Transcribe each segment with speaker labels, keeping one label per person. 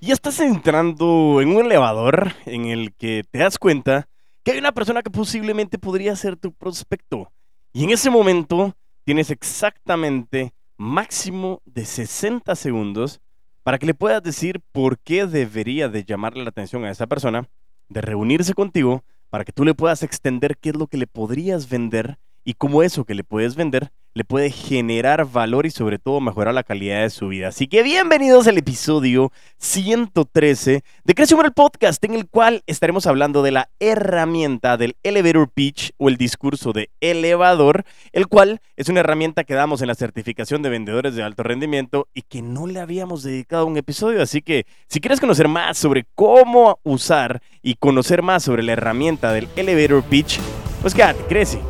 Speaker 1: Ya estás entrando en un elevador en el que te das cuenta que hay una persona que posiblemente podría ser tu prospecto. Y en ese momento tienes exactamente máximo de 60 segundos para que le puedas decir por qué debería de llamarle la atención a esa persona, de reunirse contigo, para que tú le puedas extender qué es lo que le podrías vender y cómo eso que le puedes vender le puede generar valor y sobre todo mejorar la calidad de su vida. Así que bienvenidos al episodio 113 de Crece el Podcast, en el cual estaremos hablando de la herramienta del elevator pitch o el discurso de elevador, el cual es una herramienta que damos en la certificación de vendedores de alto rendimiento y que no le habíamos dedicado un episodio. Así que si quieres conocer más sobre cómo usar y conocer más sobre la herramienta del elevator pitch, pues quédate, crece.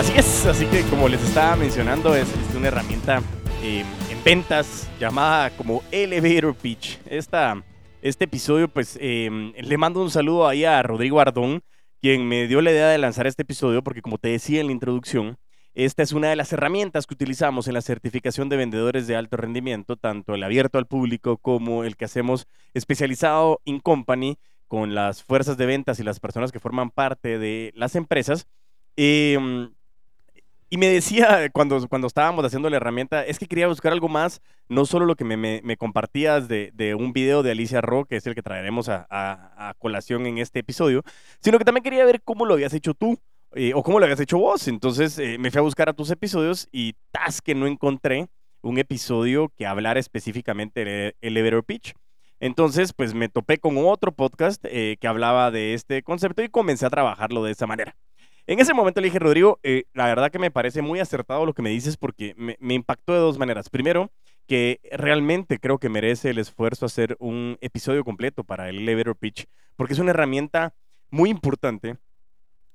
Speaker 1: Así es, así que como les estaba mencionando, es, una herramienta eh, en ventas llamada como Elevator Pitch. Este episodio, pues eh, le mando un saludo ahí a Rodrigo Ardón, quien me dio la idea de lanzar este episodio, porque como te decía en la introducción, esta es una de las herramientas que utilizamos en la certificación de vendedores de alto rendimiento, tanto el abierto al público como el que hacemos especializado in company con las fuerzas de ventas y las personas que forman parte de las empresas. Eh, y me decía cuando, cuando estábamos haciendo la herramienta, es que quería buscar algo más, no solo lo que me, compartías de, de, un video de Alicia Ro, que es el que traeremos a, a, colación en este episodio, sino que también quería ver cómo lo habías hecho tú. Eh, o cómo lo habías hecho vos. Entonces eh, me fui a buscar a tus episodios y tas que no encontré un episodio que hablara específicamente de elevator pitch. Entonces, pues me topé con otro podcast eh, que hablaba de este concepto y comencé a trabajarlo de esa manera. En ese momento le dije, Rodrigo, eh, la verdad que me parece muy acertado lo que me dices porque me, impactó de dos maneras. Primero, que realmente creo que merece el esfuerzo hacer un episodio completo para el elevator pitch, porque es una herramienta muy importante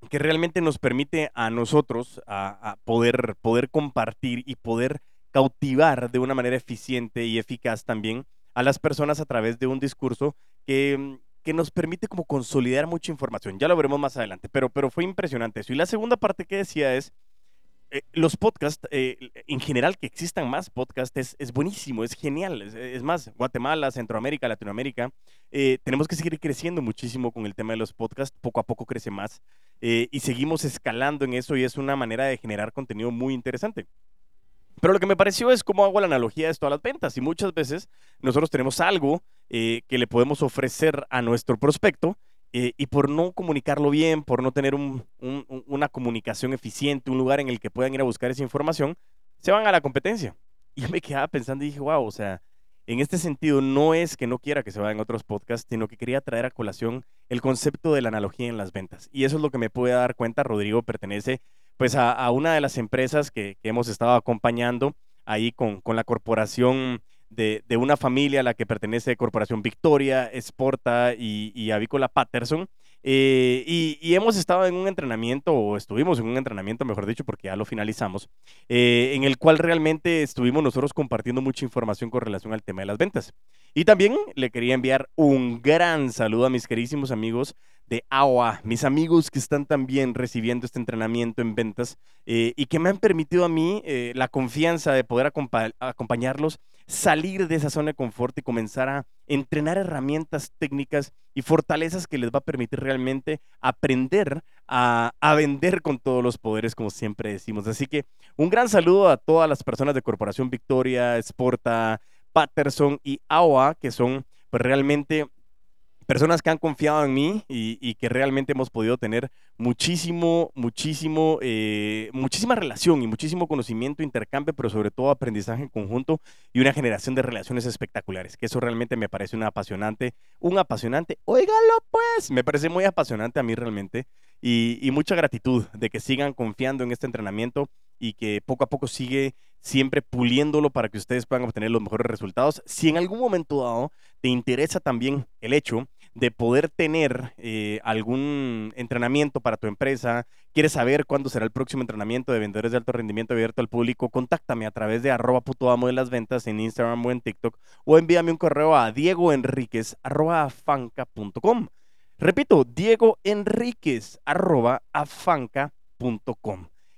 Speaker 1: que realmente nos permite a nosotros a, poder, poder compartir y poder cautivar de una manera eficiente y eficaz también a las personas a través de un discurso que, que nos permite como consolidar mucha información. Ya lo veremos más adelante, pero, pero fue impresionante eso. Y la segunda parte que decía es, eh, los podcasts, eh, en general que existan más podcasts, es, buenísimo, es genial. Es, más, Guatemala, Centroamérica, Latinoamérica, eh, tenemos que seguir creciendo muchísimo con el tema de los podcasts, poco a poco crece más y seguimos escalando en eso y es una manera de generar contenido muy interesante. Pero lo que me pareció es cómo hago la analogía de esto a las ventas. Y muchas veces nosotros tenemos algo eh, que le podemos ofrecer a nuestro prospecto eh, y por no comunicarlo bien, por no tener una comunicación eficiente, un lugar en el que puedan ir a buscar esa información, se van a la competencia. Y yo me quedaba pensando y dije, wow, o sea, en este sentido no es que no quiera que se vayan otros podcasts, sino que quería traer a colación el concepto de la analogía en las ventas. Y eso es lo que me pude dar cuenta. Rodrigo pertenece pues a, una de las empresas que, hemos estado acompañando ahí con, con la corporación de, una familia a la que pertenece Corporación Victoria, Exporta y, y Avícola Patterson. Eh, y, hemos estado en un entrenamiento, o estuvimos en un entrenamiento, mejor dicho, porque ya lo finalizamos, eh, en el cual realmente estuvimos nosotros compartiendo mucha información con relación al tema de las ventas. Y también le quería enviar un gran saludo a mis queridísimos amigos de AOA, mis amigos que están también recibiendo este entrenamiento en ventas eh, y que me han permitido a mí la confianza de poder acompañarlos salir de esa zona de confort y comenzar a entrenar herramientas técnicas y fortalezas que les va a permitir realmente aprender a, vender con todos los poderes, como siempre decimos. Así que un gran saludo a todas las personas de Corporación Victoria, Sporta, Patterson y AOA, que son pues, realmente personas que han confiado en mí y, que realmente hemos podido tener muchísimo, muchísimo, eh, muchísima relación y muchísimo conocimiento, intercambio, pero sobre todo aprendizaje en conjunto y una generación de relaciones espectaculares, que eso realmente me parece un apasionante, un apasionante, óigalo pues, me parece muy apasionante a mí realmente y, y mucha gratitud de que sigan confiando en este entrenamiento y que poco a poco sigue siempre puliéndolo para que ustedes puedan obtener los mejores resultados. Si en algún momento dado te interesa también el hecho de poder tener eh, algún entrenamiento para tu empresa, quieres saber cuándo será el próximo entrenamiento de vendedores de alto rendimiento abierto al público, contáctame a través de arroba puto amo de las ventas en Instagram o en TikTok o envíame un correo a diegoenriquez arroba Repito, Diego arroba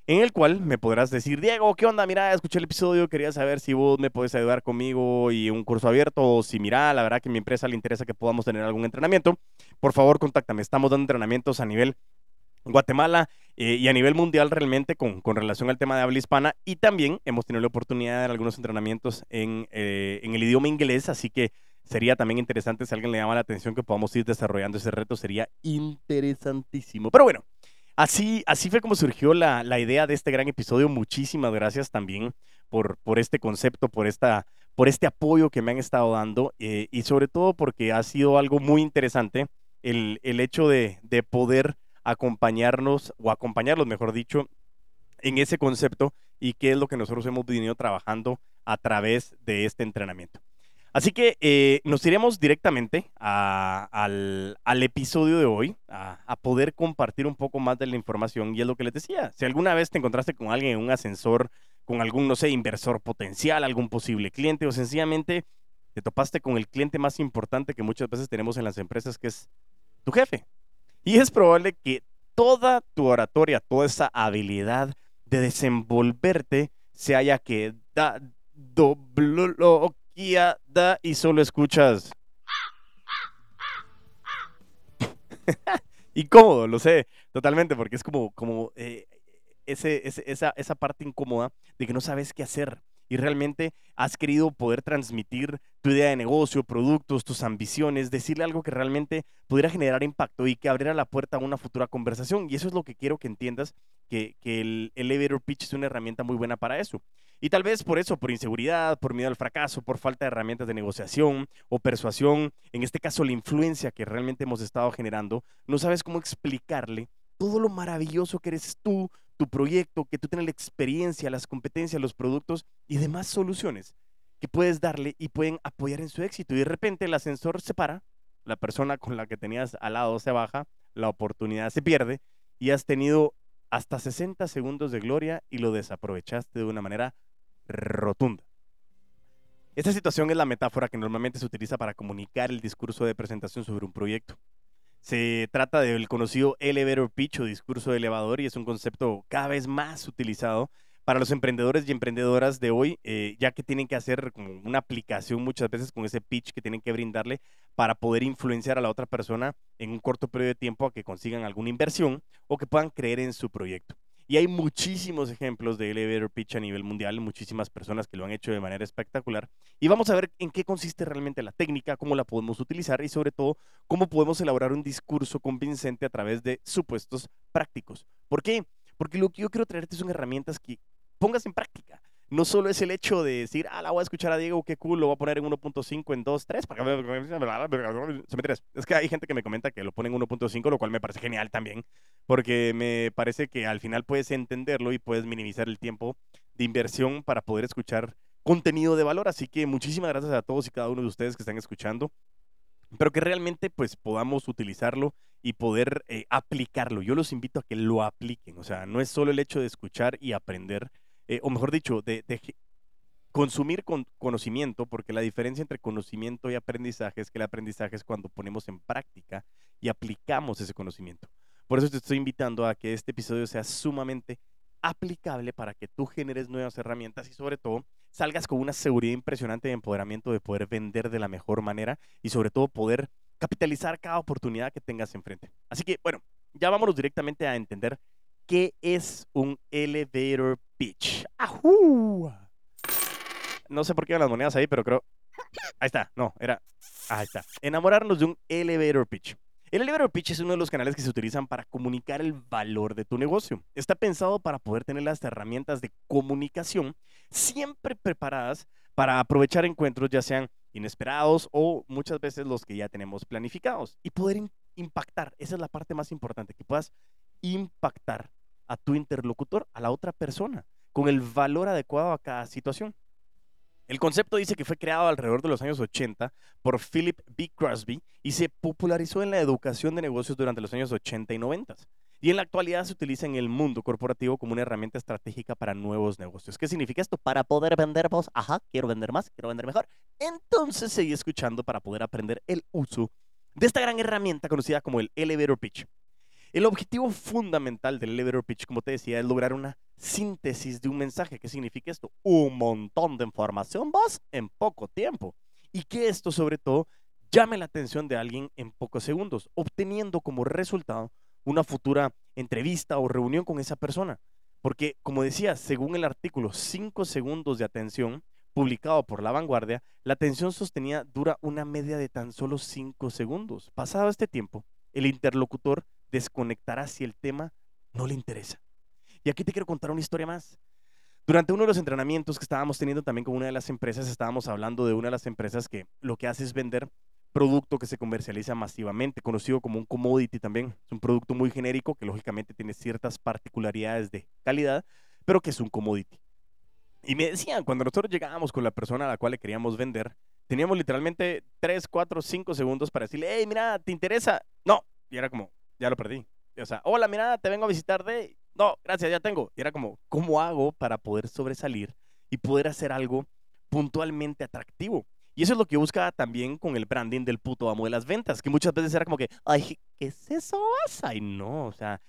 Speaker 1: en el cual me podrás decir, Diego, ¿qué onda? Mira, escuché el episodio, quería saber si vos me puedes ayudar conmigo y un curso abierto, o si mira, la verdad que a mi empresa le interesa que podamos tener algún entrenamiento, por favor, contáctame. Estamos dando entrenamientos a nivel Guatemala eh, y a nivel mundial realmente con, con, relación al tema de habla hispana y también hemos tenido la oportunidad de dar algunos entrenamientos en, eh, en el idioma inglés, así que sería también interesante si alguien le llama la atención que podamos ir desarrollando ese reto, sería interesantísimo. Pero bueno, así, así fue como surgió la, la idea de este gran episodio. Muchísimas gracias también por, por este concepto, por, esta, por este apoyo que me han estado dando eh, y sobre todo porque ha sido algo muy interesante el, el hecho de, de poder acompañarnos, o acompañarlos, mejor dicho, en ese concepto y qué es lo que nosotros hemos venido trabajando a través de este entrenamiento. Así que eh, nos iremos directamente al, episodio de hoy, a, poder compartir un poco más de la información. Y es lo que les decía, si alguna vez te encontraste con alguien en un ascensor, con algún, no sé, inversor potencial, algún posible cliente, o sencillamente te topaste con el cliente más importante que muchas veces tenemos en las empresas, que es tu jefe, y es probable que toda tu oratoria, toda esa habilidad de desenvolverte se haya quedado bloqueada y solo escuchas. Incómodo, lo sé, totalmente, porque es como, como eh, ese, esa, esa parte incómoda de que no sabes qué hacer y realmente has querido poder transmitir tu idea de negocio, productos, tus ambiciones, decirle algo que realmente pudiera generar impacto y que abriera la puerta a una futura conversación. Y eso es lo que quiero que entiendas, que, el elevator pitch es una herramienta muy buena para eso. Y tal vez por eso, por inseguridad, por miedo al fracaso, por falta de herramientas de negociación o persuasión, en este caso la influencia que realmente hemos estado generando, no sabes cómo explicarle todo lo maravilloso que eres tú, tu proyecto, que tú tienes la experiencia, las competencias, los productos y demás soluciones que puedes darle y pueden apoyar en su éxito. Y de repente el ascensor se para, la persona con la que tenías al lado se baja, la oportunidad se pierde y has tenido hasta 60 segundos de gloria y lo desaprovechaste de una manera rotunda. Esta situación es la metáfora que normalmente se utiliza para comunicar el discurso de presentación sobre un proyecto. Se trata del conocido elevator pitch o discurso de elevador y es un concepto cada vez más utilizado para los emprendedores y emprendedoras de hoy, eh, ya que tienen que hacer como una aplicación muchas veces con ese pitch que tienen que brindarle para poder influenciar a la otra persona en un corto periodo de tiempo a que consigan alguna inversión o que puedan creer en su proyecto. Y hay muchísimos ejemplos de elevator pitch a nivel mundial, muchísimas personas que lo han hecho de manera espectacular. Y vamos a ver en qué consiste realmente la técnica, cómo la podemos utilizar y sobre todo cómo podemos elaborar un discurso convincente a través de supuestos prácticos. ¿Por qué? Porque lo que yo quiero traerte son herramientas que pongas en práctica no solo es el hecho de decir, ah, la voy a escuchar a Diego, qué cool, lo voy a poner en 1.5, en 2, 3, es que hay gente que me comenta que lo pone en 1.5, lo cual me parece genial también, porque me parece que al final puedes entenderlo y puedes minimizar el tiempo de inversión para poder escuchar contenido de valor, así que muchísimas gracias a todos y cada uno de ustedes que están escuchando, pero que realmente pues podamos utilizarlo y poder eh, aplicarlo. Yo los invito a que lo apliquen, o sea, no es solo el hecho de escuchar y aprender, eh, o mejor dicho, de, consumir con conocimiento, porque la diferencia entre conocimiento y aprendizaje es que el aprendizaje es cuando ponemos en práctica y aplicamos ese conocimiento. Por eso te estoy invitando a que este episodio sea sumamente aplicable para que tú generes nuevas herramientas y sobre todo salgas con una seguridad impresionante de empoderamiento de poder vender de la mejor manera y sobre todo poder capitalizar cada oportunidad que tengas enfrente. Así que bueno, ya vámonos directamente a entender ¿Qué es un elevator pitch? ¡Ajú! No sé por qué iban las monedas ahí, pero creo. Ahí está, no, era. Ahí está. Enamorarnos de un elevator pitch. El elevator pitch es uno de los canales que se utilizan para comunicar el valor de tu negocio. Está pensado para poder tener las herramientas de comunicación siempre preparadas para aprovechar encuentros, ya sean inesperados o muchas veces los que ya tenemos planificados y poder impactar. Esa es la parte más importante, que puedas impactar a tu interlocutor, a la otra persona, con el valor adecuado a cada situación. El concepto dice que fue creado alrededor de los años 80 por Philip B. Crosby y se popularizó en la educación de negocios durante los años 80 y 90. Y en la actualidad se utiliza en el mundo corporativo como una herramienta estratégica para nuevos negocios. ¿Qué significa esto? Para poder vender vos, ajá, quiero vender más, quiero vender mejor. Entonces seguí escuchando para poder aprender el uso de esta gran herramienta conocida como el elevator pitch. El objetivo fundamental del elevator pitch, como te decía, es lograr una síntesis de un mensaje. ¿Qué significa esto? Un montón de información más en poco tiempo. Y que esto sobre todo llame la atención de alguien en pocos segundos, obteniendo como resultado una futura entrevista o reunión con esa persona. Porque, como decía, según el artículo 5 segundos de atención publicado por La Vanguardia, la atención sostenida dura una media de tan solo 5 segundos. Pasado este tiempo, el interlocutor desconectará si el tema no le interesa. Y aquí te quiero contar una historia más. Durante uno de los entrenamientos que estábamos teniendo también con una de las empresas, estábamos hablando de una de las empresas que lo que hace es vender producto que se comercializa masivamente, conocido como un commodity también. Es un producto muy genérico que lógicamente tiene ciertas particularidades de calidad, pero que es un commodity. Y me decían, cuando nosotros llegábamos con la persona a la cual le queríamos vender, teníamos literalmente 3, 4, 5 segundos para decirle, hey, mira, ¿te interesa? No. Y era como, ya lo perdí. O sea, hola, mira, te vengo a visitar de... No, gracias, ya tengo. Y era como, ¿cómo hago para poder sobresalir y poder hacer algo puntualmente atractivo? Y eso es lo que busca también con el branding del puto amo de las ventas, que muchas veces era como que, ay, ¿qué es eso? Ay, no, o sea,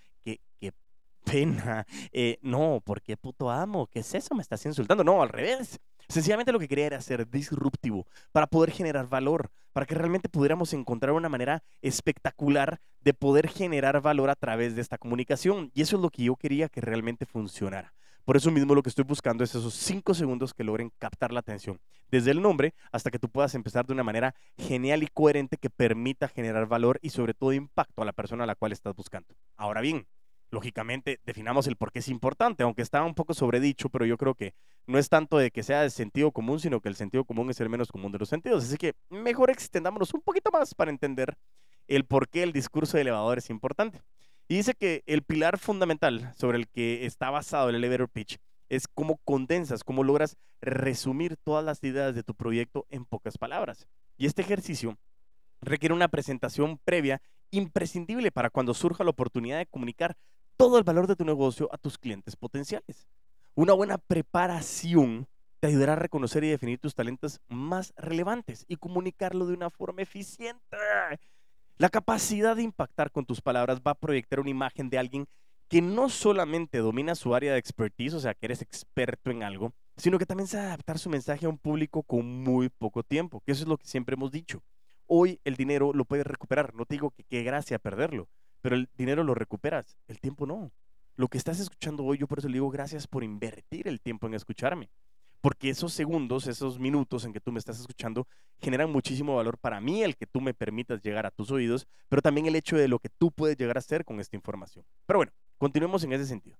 Speaker 1: pena. Eh, no, ¿por qué puto amo? ¿Qué es eso? ¿Me estás insultando? No, al revés. Sencillamente lo que quería era ser disruptivo para poder generar valor, para que realmente pudiéramos encontrar una manera espectacular de poder generar valor a través de esta comunicación. Y eso es lo que yo quería que realmente funcionara. Por eso mismo lo que estoy buscando es esos cinco segundos que logren captar la atención, desde el nombre hasta que tú puedas empezar de una manera genial y coherente que permita generar valor y sobre todo impacto a la persona a la cual estás buscando. Ahora bien, lógicamente definamos el por qué es importante, aunque está un poco sobredicho, pero yo creo que no es tanto de que sea de sentido común, sino que el sentido común es el menos común de los sentidos. Así que mejor extendámonos un poquito más para entender el por qué el discurso de elevador es importante. Y dice que el pilar fundamental sobre el que está basado el elevator pitch es cómo condensas, cómo logras resumir todas las ideas de tu proyecto en pocas palabras. Y este ejercicio requiere una presentación previa imprescindible para cuando surja la oportunidad de comunicar todo el valor de tu negocio a tus clientes potenciales. Una buena preparación te ayudará a reconocer y definir tus talentos más relevantes y comunicarlo de una forma eficiente. La capacidad de impactar con tus palabras va a proyectar una imagen de alguien que no solamente domina su área de expertise, o sea, que eres experto en algo, sino que también sabe adaptar su mensaje a un público con muy poco tiempo, que eso es lo que siempre hemos dicho. Hoy el dinero lo puedes recuperar, no te digo que qué gracia perderlo, pero el dinero lo recuperas, el tiempo no. Lo que estás escuchando hoy, yo por eso le digo gracias por invertir el tiempo en escucharme porque esos segundos, esos minutos en que tú me estás escuchando generan muchísimo valor para mí, el que tú me permitas llegar a tus oídos, pero también el hecho de lo que tú puedes llegar a hacer con esta información. Pero bueno, continuemos en ese sentido.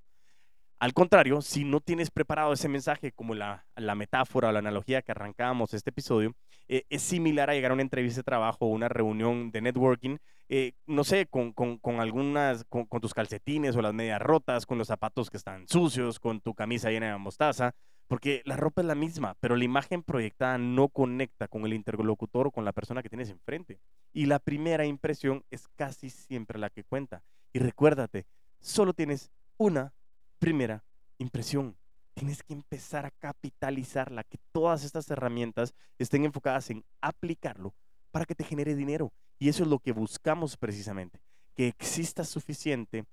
Speaker 1: Al contrario, si no tienes preparado ese mensaje como la, metáfora o la analogía que arrancábamos este episodio, eh, es similar a llegar a una entrevista de trabajo o una reunión de networking, eh, no sé, con, algunas, con, con, tus calcetines o las medias rotas, con los zapatos que están sucios, con tu camisa llena de mostaza, porque la ropa es la misma, pero la imagen proyectada no conecta con el interlocutor o con la persona que tienes enfrente. Y la primera impresión es casi siempre la que cuenta. Y recuérdate, solo tienes una primera impresión. Tienes que empezar a capitalizarla, que todas estas herramientas estén enfocadas en aplicarlo para que te genere dinero. Y eso es lo que buscamos precisamente, que exista suficiente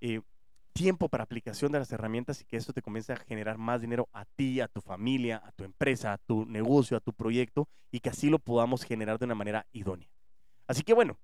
Speaker 1: eh, tiempo para aplicación de las herramientas y que eso te comience a generar más dinero a ti, a tu familia, a tu empresa, a tu negocio, a tu proyecto y que así lo podamos generar de una manera idónea. Así que bueno,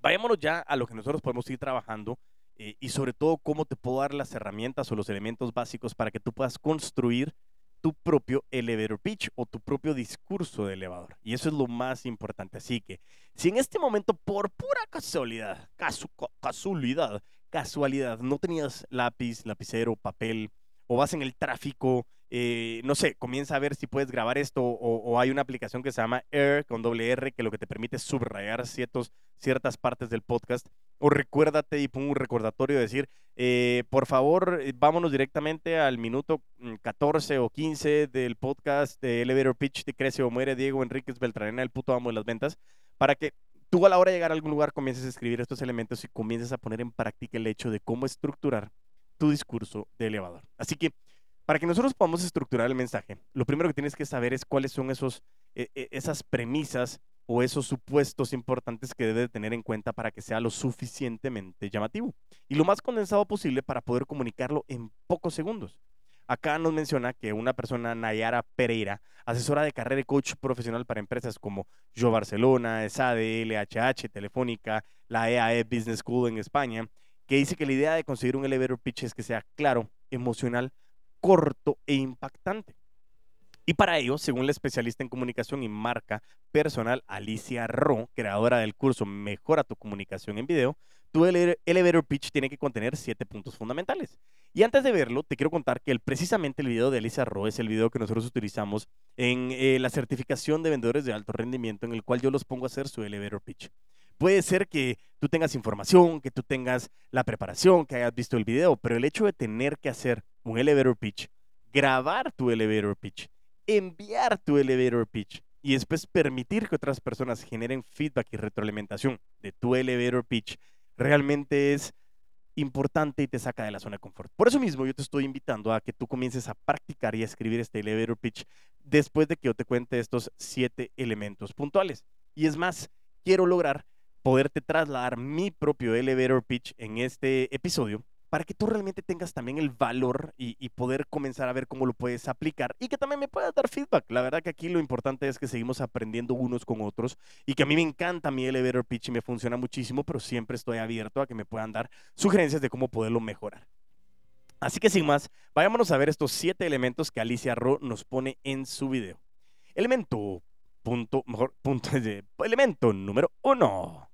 Speaker 1: vayámonos ya a lo que nosotros podemos ir trabajando eh, y sobre todo cómo te puedo dar las herramientas o los elementos básicos para que tú puedas construir tu propio elevator pitch o tu propio discurso de elevador. Y eso es lo más importante. Así que si en este momento, por pura casualidad, casualidad, casualidad no tenías lápiz, lapicero, papel, o vas en el tráfico, eh, no sé, comienza a ver si puedes grabar esto, o, hay una aplicación que se llama Air con doble R, que lo que te permite es subrayar ciertos, ciertas partes del podcast, o recuérdate y pon un recordatorio de decir, eh, por favor, eh, vámonos directamente al minuto 14 mm, o 15 del podcast de Elevator Pitch de Crece o Muere Diego Enríquez Beltranena, el puto amo de las ventas, para que tú a la hora de llegar a algún lugar comiences a escribir estos elementos y comiences a poner en práctica el hecho de cómo estructurar tu discurso de elevador. Así que para que nosotros podamos estructurar el mensaje, lo primero que tienes que saber es cuáles son esos, e, e, esas premisas o esos supuestos importantes que debe tener en cuenta para que sea lo suficientemente llamativo y lo más condensado posible para poder comunicarlo en pocos segundos. Acá nos menciona que una persona, Nayara Pereira, asesora de carrera y coach profesional para empresas como Yo Barcelona, ESADE, LHH, Telefónica, la EAE e Business School en España, que dice que la idea de conseguir un elevator pitch es que sea claro, emocional, corto e impactante. Y para ello, según la especialista en comunicación y marca personal Alicia Ro, creadora del curso Mejora tu comunicación en video, tu elevator pitch tiene que contener siete puntos fundamentales. Y antes de verlo, te quiero contar que el, precisamente el video de Alicia Ro es el video que nosotros utilizamos en eh, la certificación de vendedores de alto rendimiento, en el cual yo los pongo a hacer su elevator pitch. Puede ser que tú tengas información, que tú tengas la preparación, que hayas visto el video, pero el hecho de tener que hacer un elevator pitch, grabar tu elevator pitch, enviar tu elevator pitch y después permitir que otras personas generen feedback y retroalimentación de tu elevator pitch, realmente es importante y te saca de la zona de confort. Por eso mismo yo te estoy invitando a que tú comiences a practicar y a escribir este elevator pitch después de que yo te cuente estos siete elementos puntuales. Y es más, quiero lograr poderte trasladar mi propio elevator pitch en este episodio para que tú realmente tengas también el valor y, poder comenzar a ver cómo lo puedes aplicar y que también me puedas dar feedback. La verdad que aquí lo importante es que seguimos aprendiendo unos con otros y que a mí me encanta mi elevator pitch y me funciona muchísimo, pero siempre estoy abierto a que me puedan dar sugerencias de cómo poderlo mejorar. Así que sin más, vayámonos a ver estos siete elementos que Alicia Ro nos pone en su video. Elemento, punto, mejor, punto, elemento número uno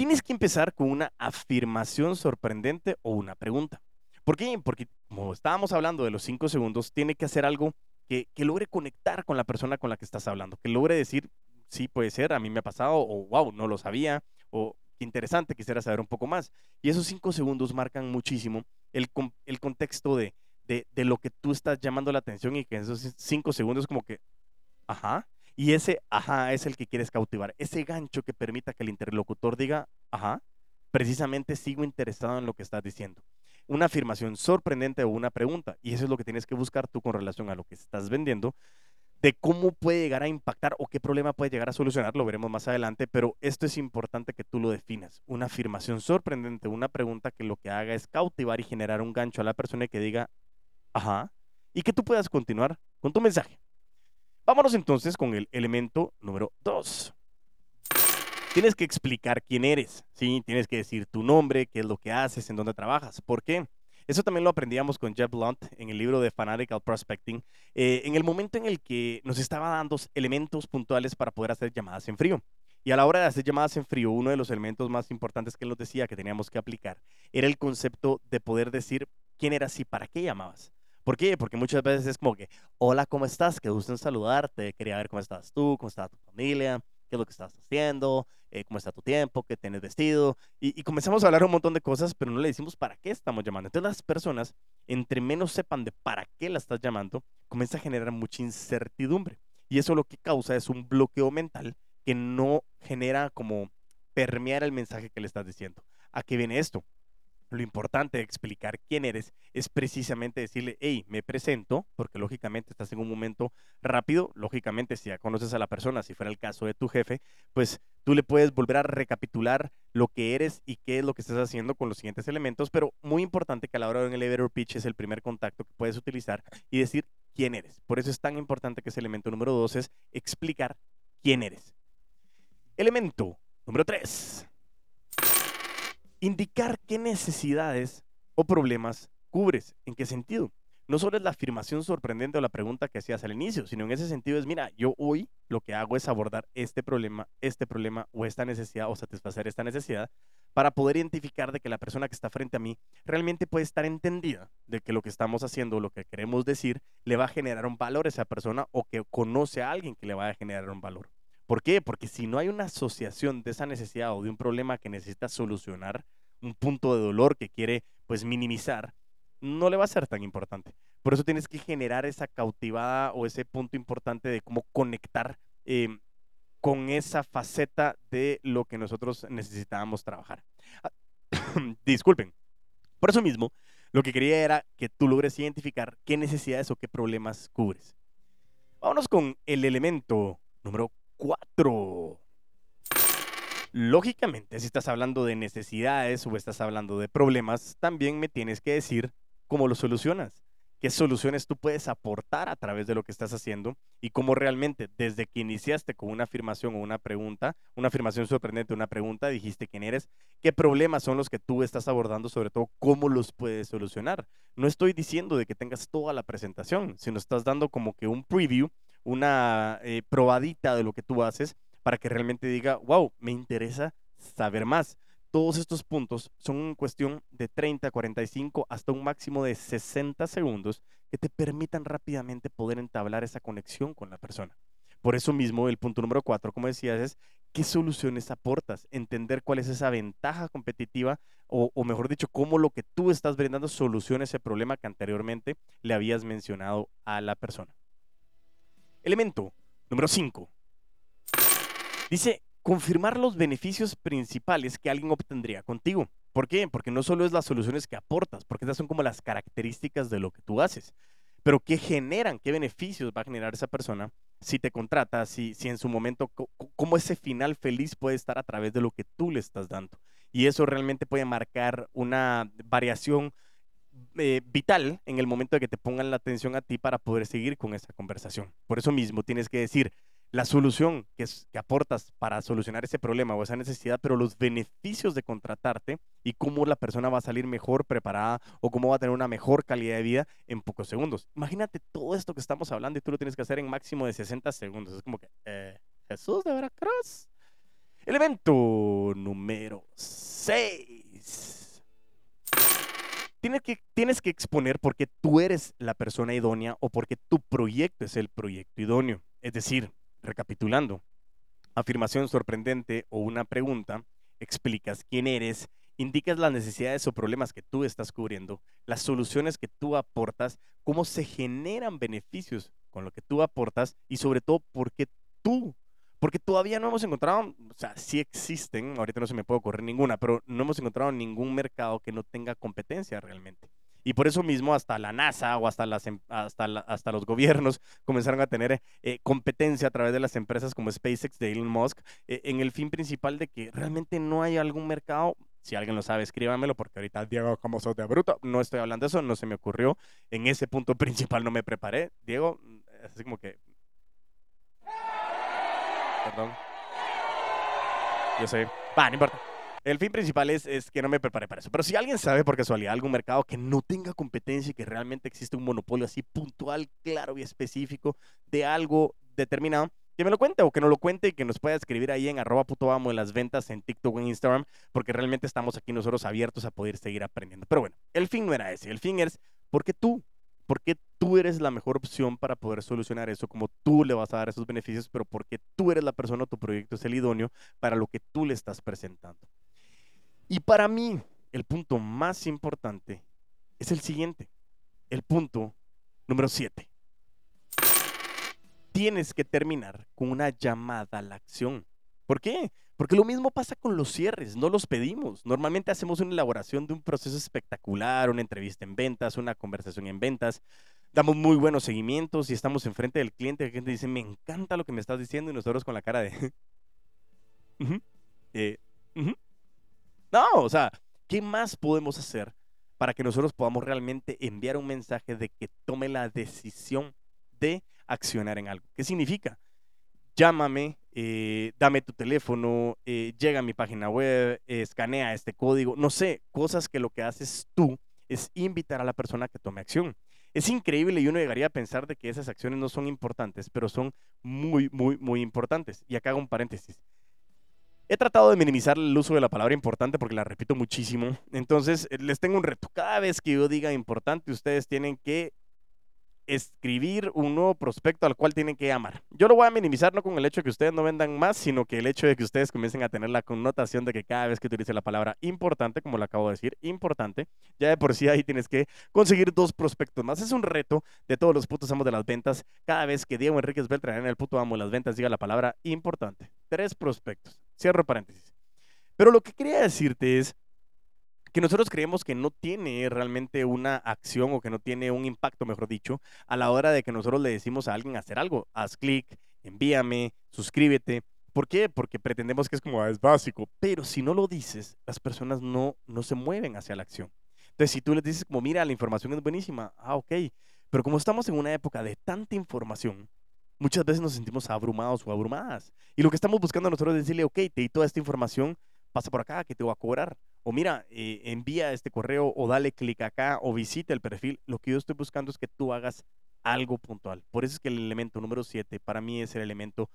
Speaker 1: tienes que empezar con una afirmación sorprendente o una pregunta. ¿Por qué? Porque como estábamos hablando de los cinco segundos, tiene que hacer algo que, logre conectar con la persona con la que estás hablando, que logre decir, sí puede ser, a mí me ha pasado, o wow, no lo sabía, o qué interesante, quisiera saber un poco más. Y esos cinco segundos marcan muchísimo el, el contexto de, de, de lo que tú estás llamando la atención y que esos cinco segundos como que, ajá, y ese ajá es el que quieres cautivar, ese gancho que permita que el interlocutor diga, ajá, precisamente sigo interesado en lo que estás diciendo. Una afirmación sorprendente o una pregunta, y eso es lo que tienes que buscar tú con relación a lo que estás vendiendo, de cómo puede llegar a impactar o qué problema puede llegar a solucionar, lo veremos más adelante, pero esto es importante que tú lo definas. Una afirmación sorprendente, una pregunta que lo que haga es cautivar y generar un gancho a la persona que diga, ajá, y que tú puedas continuar con tu mensaje. Vámonos entonces con el elemento número 2. Tienes que explicar quién eres, ¿sí? Tienes que decir tu nombre, qué es lo que haces, en dónde trabajas. ¿Por qué? Eso también lo aprendíamos con Jeff Blunt en el libro de Fanatical Prospecting, eh, en el momento en el que nos estaba dando elementos puntuales para poder hacer llamadas en frío. Y a la hora de hacer llamadas en frío, uno de los elementos más importantes que él nos decía que teníamos que aplicar era el concepto de poder decir quién eras y para qué llamabas. ¿Por qué? Porque muchas veces es como que, hola, ¿cómo estás? Qué gusto saludarte, quería ver cómo estás tú, cómo está tu familia, qué es lo que estás haciendo, eh, cómo está tu tiempo, qué tienes vestido. Y, comenzamos a hablar un montón de cosas, pero no le decimos para qué estamos llamando. Entonces las personas, entre menos sepan de para qué la estás llamando, comienza a generar mucha incertidumbre. Y eso lo que causa es un bloqueo mental que no genera como permear el mensaje que le estás diciendo. ¿A qué viene esto? Lo importante de explicar quién eres es precisamente decirle, hey, me presento, porque lógicamente estás en un momento rápido, lógicamente si ya conoces a la persona, si fuera el caso de tu jefe, pues tú le puedes volver a recapitular lo que eres y qué es lo que estás haciendo con los siguientes elementos, pero muy importante que a la hora de un elevator pitch es el primer contacto que puedes utilizar y decir quién eres. Por eso es tan importante que ese elemento número dos es explicar quién eres. Elemento número tres indicar qué necesidades o problemas cubres. ¿En qué sentido? No solo es la afirmación sorprendente o la pregunta que hacías al inicio, sino en ese sentido es, mira, yo hoy lo que hago es abordar este problema, este problema o esta necesidad o satisfacer esta necesidad para poder identificar de que la persona que está frente a mí realmente puede estar entendida de que lo que estamos haciendo, lo que queremos decir, le va a generar un valor a esa persona o que conoce a alguien que le va a generar un valor. ¿Por qué? Porque si no hay una asociación de esa necesidad o de un problema que necesita solucionar, un punto de dolor que quiere pues minimizar, no le va a ser tan importante. Por eso tienes que generar esa cautivada o ese punto importante de cómo conectar em, con esa faceta de lo que nosotros necesitábamos trabajar. Ah, disculpen. Por eso mismo, lo que quería era que tú logres identificar qué necesidades o qué problemas cubres. Vámonos con el elemento número 4. Lógicamente, si estás hablando de necesidades o estás hablando de problemas, también me tienes que decir cómo lo solucionas qué soluciones tú puedes aportar a través de lo que estás haciendo y cómo realmente desde que iniciaste con una afirmación o una pregunta, una afirmación sorprendente, una pregunta, dijiste quién eres, qué problemas son los que tú estás abordando, sobre todo cómo los puedes solucionar. No estoy diciendo de que tengas toda la presentación, sino estás dando como que un preview, una eh, probadita de lo que tú haces para que realmente diga, wow, me interesa saber más. Todos estos puntos son en cuestión de 30, 45 hasta un máximo de 60 segundos que te permitan rápidamente poder entablar esa conexión con la persona. Por eso mismo, el punto número 4, como decías, es qué soluciones aportas, entender cuál es esa ventaja competitiva o, o, mejor dicho, cómo lo que tú estás brindando soluciona ese problema que anteriormente le habías mencionado a la persona. Elemento número 5. Dice, confirmar los beneficios principales que alguien obtendría contigo. ¿Por qué? Porque no solo es las soluciones que aportas, porque esas son como las características de lo que tú haces, pero qué generan, qué beneficios va a generar esa persona si te contrata, si, si en su momento, cómo ese final feliz puede estar a través de lo que tú le estás dando. Y eso realmente puede marcar una variación eh, vital en el momento de que te pongan la atención a ti para poder seguir con esa conversación. Por eso mismo tienes que decir, la solución que, que, aportas para solucionar ese problema o esa necesidad, pero los beneficios de contratarte y cómo la persona va a salir mejor preparada o cómo va a tener una mejor calidad de vida en pocos segundos. Imagínate todo esto que estamos hablando y tú lo tienes que hacer en máximo de 60 segundos. Es como que, eh, Jesús de Veracruz. Elemento número 6. Tienes que, tienes que exponer porque tú eres la persona idónea o porque tu proyecto es el proyecto idóneo. Es decir, Recapitulando, afirmación sorprendente o una pregunta, explicas quién eres, indicas las necesidades o problemas que tú estás cubriendo, las soluciones que tú aportas, cómo se generan beneficios con lo que tú aportas y sobre todo por qué tú, porque todavía no hemos encontrado, o sea, sí existen, ahorita no se me puede ocurrir ninguna, pero no hemos encontrado ningún mercado que no tenga competencia realmente. Y por eso mismo hasta la NASA o hasta, em, hasta, hasta los gobiernos comenzaron a tener eh, competencia a través de las empresas como SpaceX de Elon Musk eh, en el fin principal de que realmente no hay algún mercado. Si alguien lo sabe, escríbamelo porque ahorita Diego, como sos de bruto, no estoy hablando de eso, no se me ocurrió. En ese punto principal no me preparé. Diego, es así como que... Perdón. Yo sé. Va, no importa. El fin principal es, es, que no me preparé para eso. Pero si alguien sabe por casualidad algún mercado que no tenga competencia y que realmente existe un monopolio así puntual, claro y específico de algo determinado, que me lo cuente o que no lo cuente y que nos pueda escribir ahí en arroba puto amo en las ventas en TikTok o Instagram, porque realmente estamos aquí nosotros abiertos a poder seguir aprendiendo. Pero bueno, el fin no era ese. El fin es porque tú, porque tú eres la mejor opción para poder solucionar eso, como tú le vas a dar esos beneficios, pero porque tú eres la persona tu proyecto es el idóneo para lo que tú le estás presentando. Y para mí, el punto más importante es el siguiente, el punto número 7. Tienes que terminar con una llamada a la acción. ¿Por qué? Porque lo mismo pasa con los cierres, no los pedimos. Normalmente hacemos una elaboración de un proceso espectacular, una entrevista en ventas, una conversación en ventas, damos muy buenos seguimientos y estamos enfrente del cliente, la gente dice, me encanta lo que me estás diciendo y nosotros con la cara de... eh, no, o sea, ¿qué más podemos hacer para que nosotros podamos realmente enviar un mensaje de que tome la decisión de accionar en algo? ¿Qué significa? Llámame, eh, dame tu teléfono, eh, llega a mi página web, escanea este código, no sé, cosas que lo que haces tú es invitar a la persona a que tome acción. Es increíble y uno llegaría a pensar de que esas acciones no son importantes, pero son muy, muy, muy importantes. Y acá hago un paréntesis. He tratado de minimizar el uso de la palabra importante porque la repito muchísimo. Entonces, eh, les tengo un reto. Cada vez que yo diga importante, ustedes tienen que escribir un nuevo prospecto al cual tienen que llamar. Yo lo voy a minimizar no con el hecho de que ustedes no vendan más, sino que el hecho de que ustedes comiencen a tener la connotación de que cada vez que utilice la palabra importante, como lo acabo de decir, importante, ya de por sí ahí tienes que conseguir dos prospectos más. Es un reto de todos los putos amos de las ventas. Cada vez que Diego Enríquez Beltrán en el puto amo de las ventas diga la palabra importante. Tres prospectos. Cierro paréntesis. Pero lo que quería decirte es que nosotros creemos que no tiene realmente una acción o que no tiene un impacto, mejor dicho, a la hora de que nosotros le decimos a alguien hacer algo. Haz clic, envíame, suscríbete. ¿Por qué? Porque pretendemos que es como, ah, es básico, pero si no lo dices, las personas no, no se mueven hacia la acción. Entonces, si tú les dices como, mira, la información es buenísima, ah, ok, pero como estamos en una época de tanta información, muchas veces nos sentimos abrumados o abrumadas. Y lo que estamos buscando nosotros es decirle, ok, te di toda esta información, pasa por acá, que te voy a cobrar. O mira, eh, envía este correo o dale clic acá o visita el perfil. Lo que yo estoy buscando es que tú hagas algo puntual. Por eso es que el elemento número 7 para mí es el elemento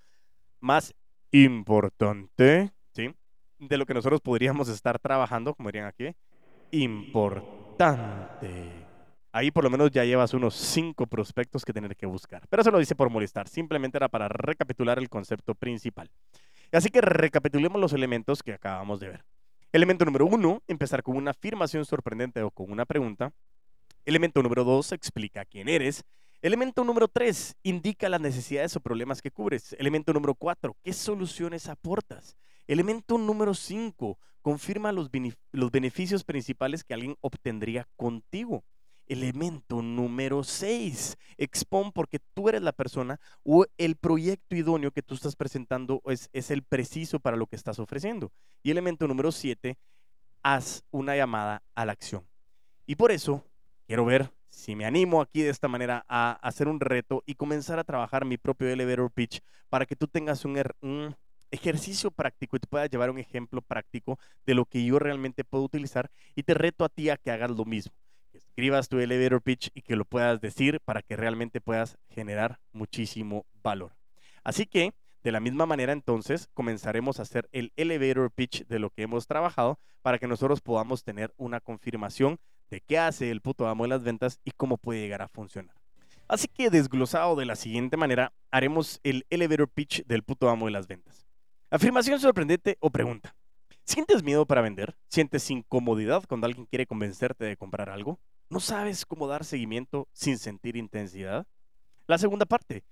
Speaker 1: más importante, ¿sí? De lo que nosotros podríamos estar trabajando, como dirían aquí, importante. Ahí por lo menos ya llevas unos cinco prospectos que tener que buscar. Pero eso lo dice por molestar. Simplemente era para recapitular el concepto principal. Así que recapitulemos los elementos que acabamos de ver. Elemento número uno, empezar con una afirmación sorprendente o con una pregunta. Elemento número dos, explica quién eres. Elemento número tres, indica las necesidades o problemas que cubres. Elemento número cuatro, qué soluciones aportas. Elemento número cinco, confirma los, los beneficios principales que alguien obtendría contigo. Elemento número 6, expon porque tú eres la persona o el proyecto idóneo que tú estás presentando es, es el preciso para lo que estás ofreciendo. Y elemento número 7, haz una llamada a la acción. Y por eso quiero ver si me animo aquí de esta manera a hacer un reto y comenzar a trabajar mi propio elevator pitch para que tú tengas un, un ejercicio práctico y te puedas llevar un ejemplo práctico de lo que yo realmente puedo utilizar y te reto a ti a que hagas lo mismo escribas tu elevator pitch y que lo puedas decir para que realmente puedas generar muchísimo valor. Así que, de la misma manera, entonces, comenzaremos a hacer el elevator pitch de lo que hemos trabajado para que nosotros podamos tener una confirmación de qué hace el puto amo de las ventas y cómo puede llegar a funcionar. Así que desglosado de la siguiente manera, haremos el elevator pitch del puto amo de las ventas. Afirmación sorprendente o pregunta. ¿Sientes miedo para vender? ¿Sientes incomodidad cuando alguien quiere convencerte de comprar algo? ¿No sabes cómo dar seguimiento sin sentir intensidad? La segunda parte.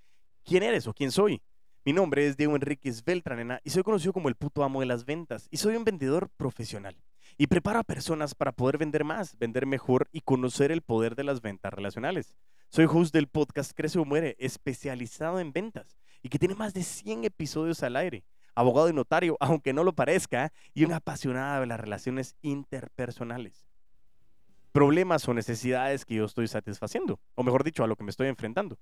Speaker 1: ¿Quién eres o quién soy? Mi nombre es Diego Enríquez Beltranena y soy conocido como el puto amo de las ventas y soy un vendedor profesional. Y preparo a personas para poder vender más, vender mejor y conocer el poder de las ventas relacionales. Soy host del podcast Crece o Muere, especializado en ventas y que tiene más de 100 episodios al aire abogado y notario, aunque no lo parezca, y una apasionada de las relaciones interpersonales. Problemas o necesidades que yo estoy satisfaciendo, o mejor dicho, a lo que me estoy enfrentando.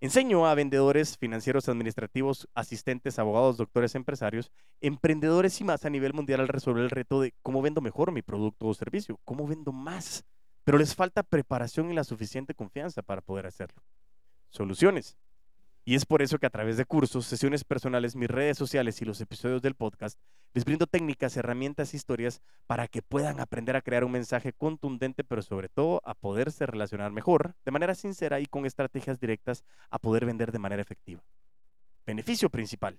Speaker 1: Enseño a vendedores, financieros, administrativos, asistentes, abogados, doctores, empresarios, emprendedores y más a nivel mundial al resolver el reto de cómo vendo mejor mi producto o servicio, cómo vendo más. Pero les falta preparación y la suficiente confianza para poder hacerlo. Soluciones. Y es por eso que a través de cursos, sesiones personales, mis redes sociales y los episodios del podcast, les brindo técnicas, herramientas, historias para que puedan aprender a crear un mensaje contundente, pero sobre todo a poderse relacionar mejor, de manera sincera y con estrategias directas a poder vender de manera efectiva. Beneficio principal.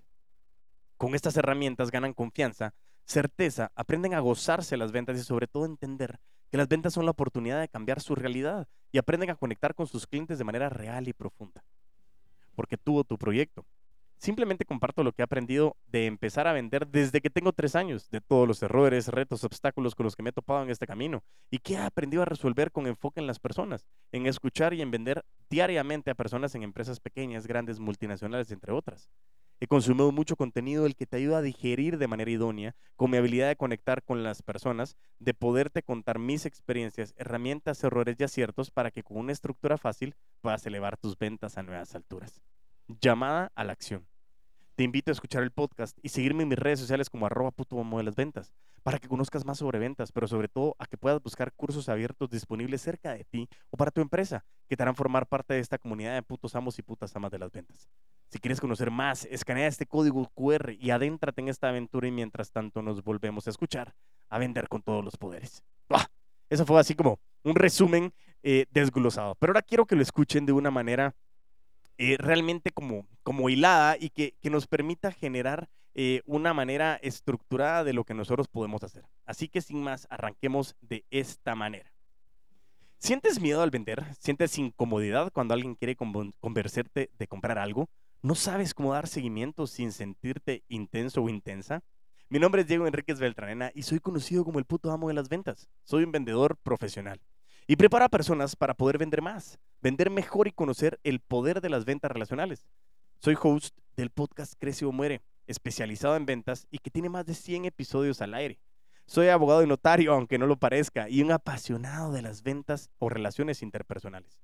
Speaker 1: Con estas herramientas ganan confianza, certeza, aprenden a gozarse las ventas y sobre todo entender que las ventas son la oportunidad de cambiar su realidad y aprenden a conectar con sus clientes de manera real y profunda porque tuvo tu proyecto. Simplemente comparto lo que he aprendido de empezar a vender desde que tengo tres años, de todos los errores, retos, obstáculos con los que me he topado en este camino y que he aprendido a resolver con enfoque en las personas, en escuchar y en vender diariamente a personas en empresas pequeñas, grandes, multinacionales, entre otras. He consumido mucho contenido el que te ayuda a digerir de manera idónea, con mi habilidad de conectar con las personas, de poderte contar mis experiencias, herramientas, errores y aciertos para que con una estructura fácil puedas elevar tus ventas a nuevas alturas llamada a la acción. Te invito a escuchar el podcast y seguirme en mis redes sociales como arroba puto de las ventas para que conozcas más sobre ventas, pero sobre todo a que puedas buscar cursos abiertos disponibles cerca de ti o para tu empresa que te harán formar parte de esta comunidad de putos amos y putas amas de las ventas. Si quieres conocer más, escanea este código QR y adéntrate en esta aventura y mientras tanto nos volvemos a escuchar a vender con todos los poderes. Eso fue así como un resumen eh, desglosado. Pero ahora quiero que lo escuchen de una manera eh, realmente como, como hilada y que, nos permita generar eh, una manera estructurada de lo que nosotros podemos hacer. Así que sin más, arranquemos de esta manera. ¿Sientes miedo al vender? ¿Sientes incomodidad cuando alguien quiere convencerte de comprar algo? ¿No sabes cómo dar seguimiento sin sentirte intenso o intensa? Mi nombre es Diego Enríquez Beltranena y soy conocido como el puto amo de las ventas. Soy un vendedor profesional y prepara a personas para poder vender más, vender mejor y conocer el poder de las ventas relacionales. Soy host del podcast Crece o Muere, especializado en ventas y que tiene más de 100 episodios al aire. Soy abogado y notario, aunque no lo parezca, y un apasionado de las ventas o relaciones interpersonales.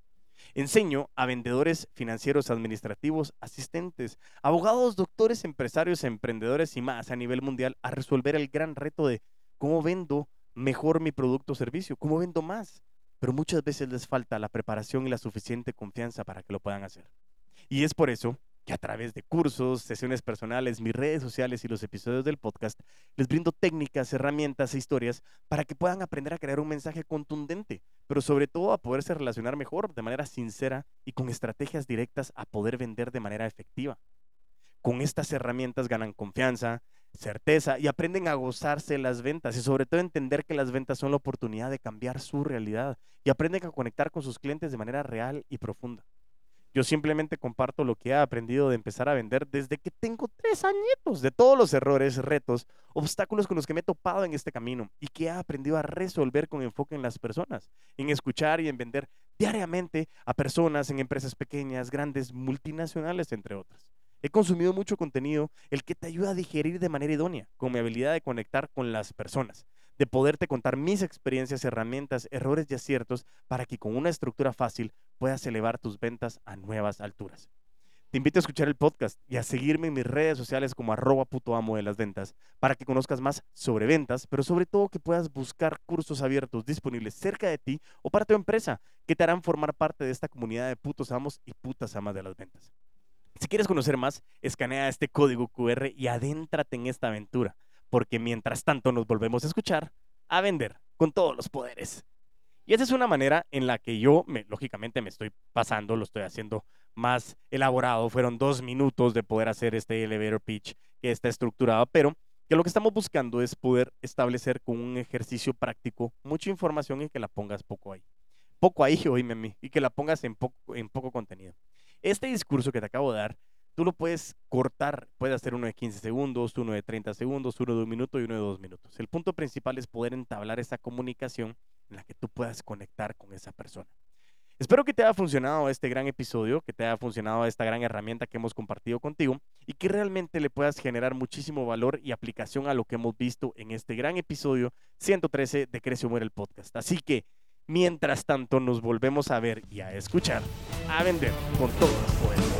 Speaker 1: Enseño a vendedores financieros administrativos, asistentes, abogados, doctores, empresarios, emprendedores y más a nivel mundial a resolver el gran reto de cómo vendo mejor mi producto o servicio, cómo vendo más. Pero muchas veces les falta la preparación y la suficiente confianza para que lo puedan hacer. Y es por eso que a través de cursos, sesiones personales, mis redes sociales y los episodios del podcast, les brindo técnicas, herramientas e historias para que puedan aprender a crear un mensaje contundente, pero sobre todo a poderse relacionar mejor, de manera sincera y con estrategias directas a poder vender de manera efectiva. Con estas herramientas ganan confianza, certeza y aprenden a gozarse las ventas y sobre todo entender que las ventas son la oportunidad de cambiar su realidad y aprenden a conectar con sus clientes de manera real y profunda. Yo simplemente comparto lo que he aprendido de empezar a vender desde que tengo tres añitos, de todos los errores, retos, obstáculos con los que me he topado en este camino y que he aprendido a resolver con enfoque en las personas, en escuchar y en vender diariamente a personas en empresas pequeñas, grandes, multinacionales, entre otras. He consumido mucho contenido, el que te ayuda a digerir de manera idónea, con mi habilidad de conectar con las personas de poderte contar mis experiencias, herramientas, errores y aciertos para que con una estructura fácil puedas elevar tus ventas a nuevas alturas. Te invito a escuchar el podcast y a seguirme en mis redes sociales como arroba puto amo de las ventas para que conozcas más sobre ventas, pero sobre todo que puedas buscar cursos abiertos disponibles cerca de ti o para tu empresa que te harán formar parte de esta comunidad de putos amos y putas amas de las ventas. Si quieres conocer más, escanea este código QR y adéntrate en esta aventura porque mientras tanto nos volvemos a escuchar, a vender con todos los poderes. Y esa es una manera en la que yo, me, lógicamente, me estoy pasando, lo estoy haciendo más elaborado. Fueron dos minutos de poder hacer este elevator pitch que está estructurado, pero que lo que estamos buscando es poder establecer con un ejercicio práctico mucha información y que la pongas poco ahí. Poco ahí, oíme a mí, y que la pongas en poco, en poco contenido. Este discurso que te acabo de dar tú lo puedes cortar, puedes hacer uno de 15 segundos, uno de 30 segundos, uno de un minuto y uno de dos minutos. El punto principal es poder entablar esa comunicación en la que tú puedas conectar con esa persona. Espero que te haya funcionado este gran episodio, que te haya funcionado esta gran herramienta que hemos compartido contigo y que realmente le puedas generar muchísimo valor y aplicación a lo que hemos visto en este gran episodio 113 de Crece o Muere el Podcast. Así que, mientras tanto, nos volvemos a ver y a escuchar, a vender con todos los poderes.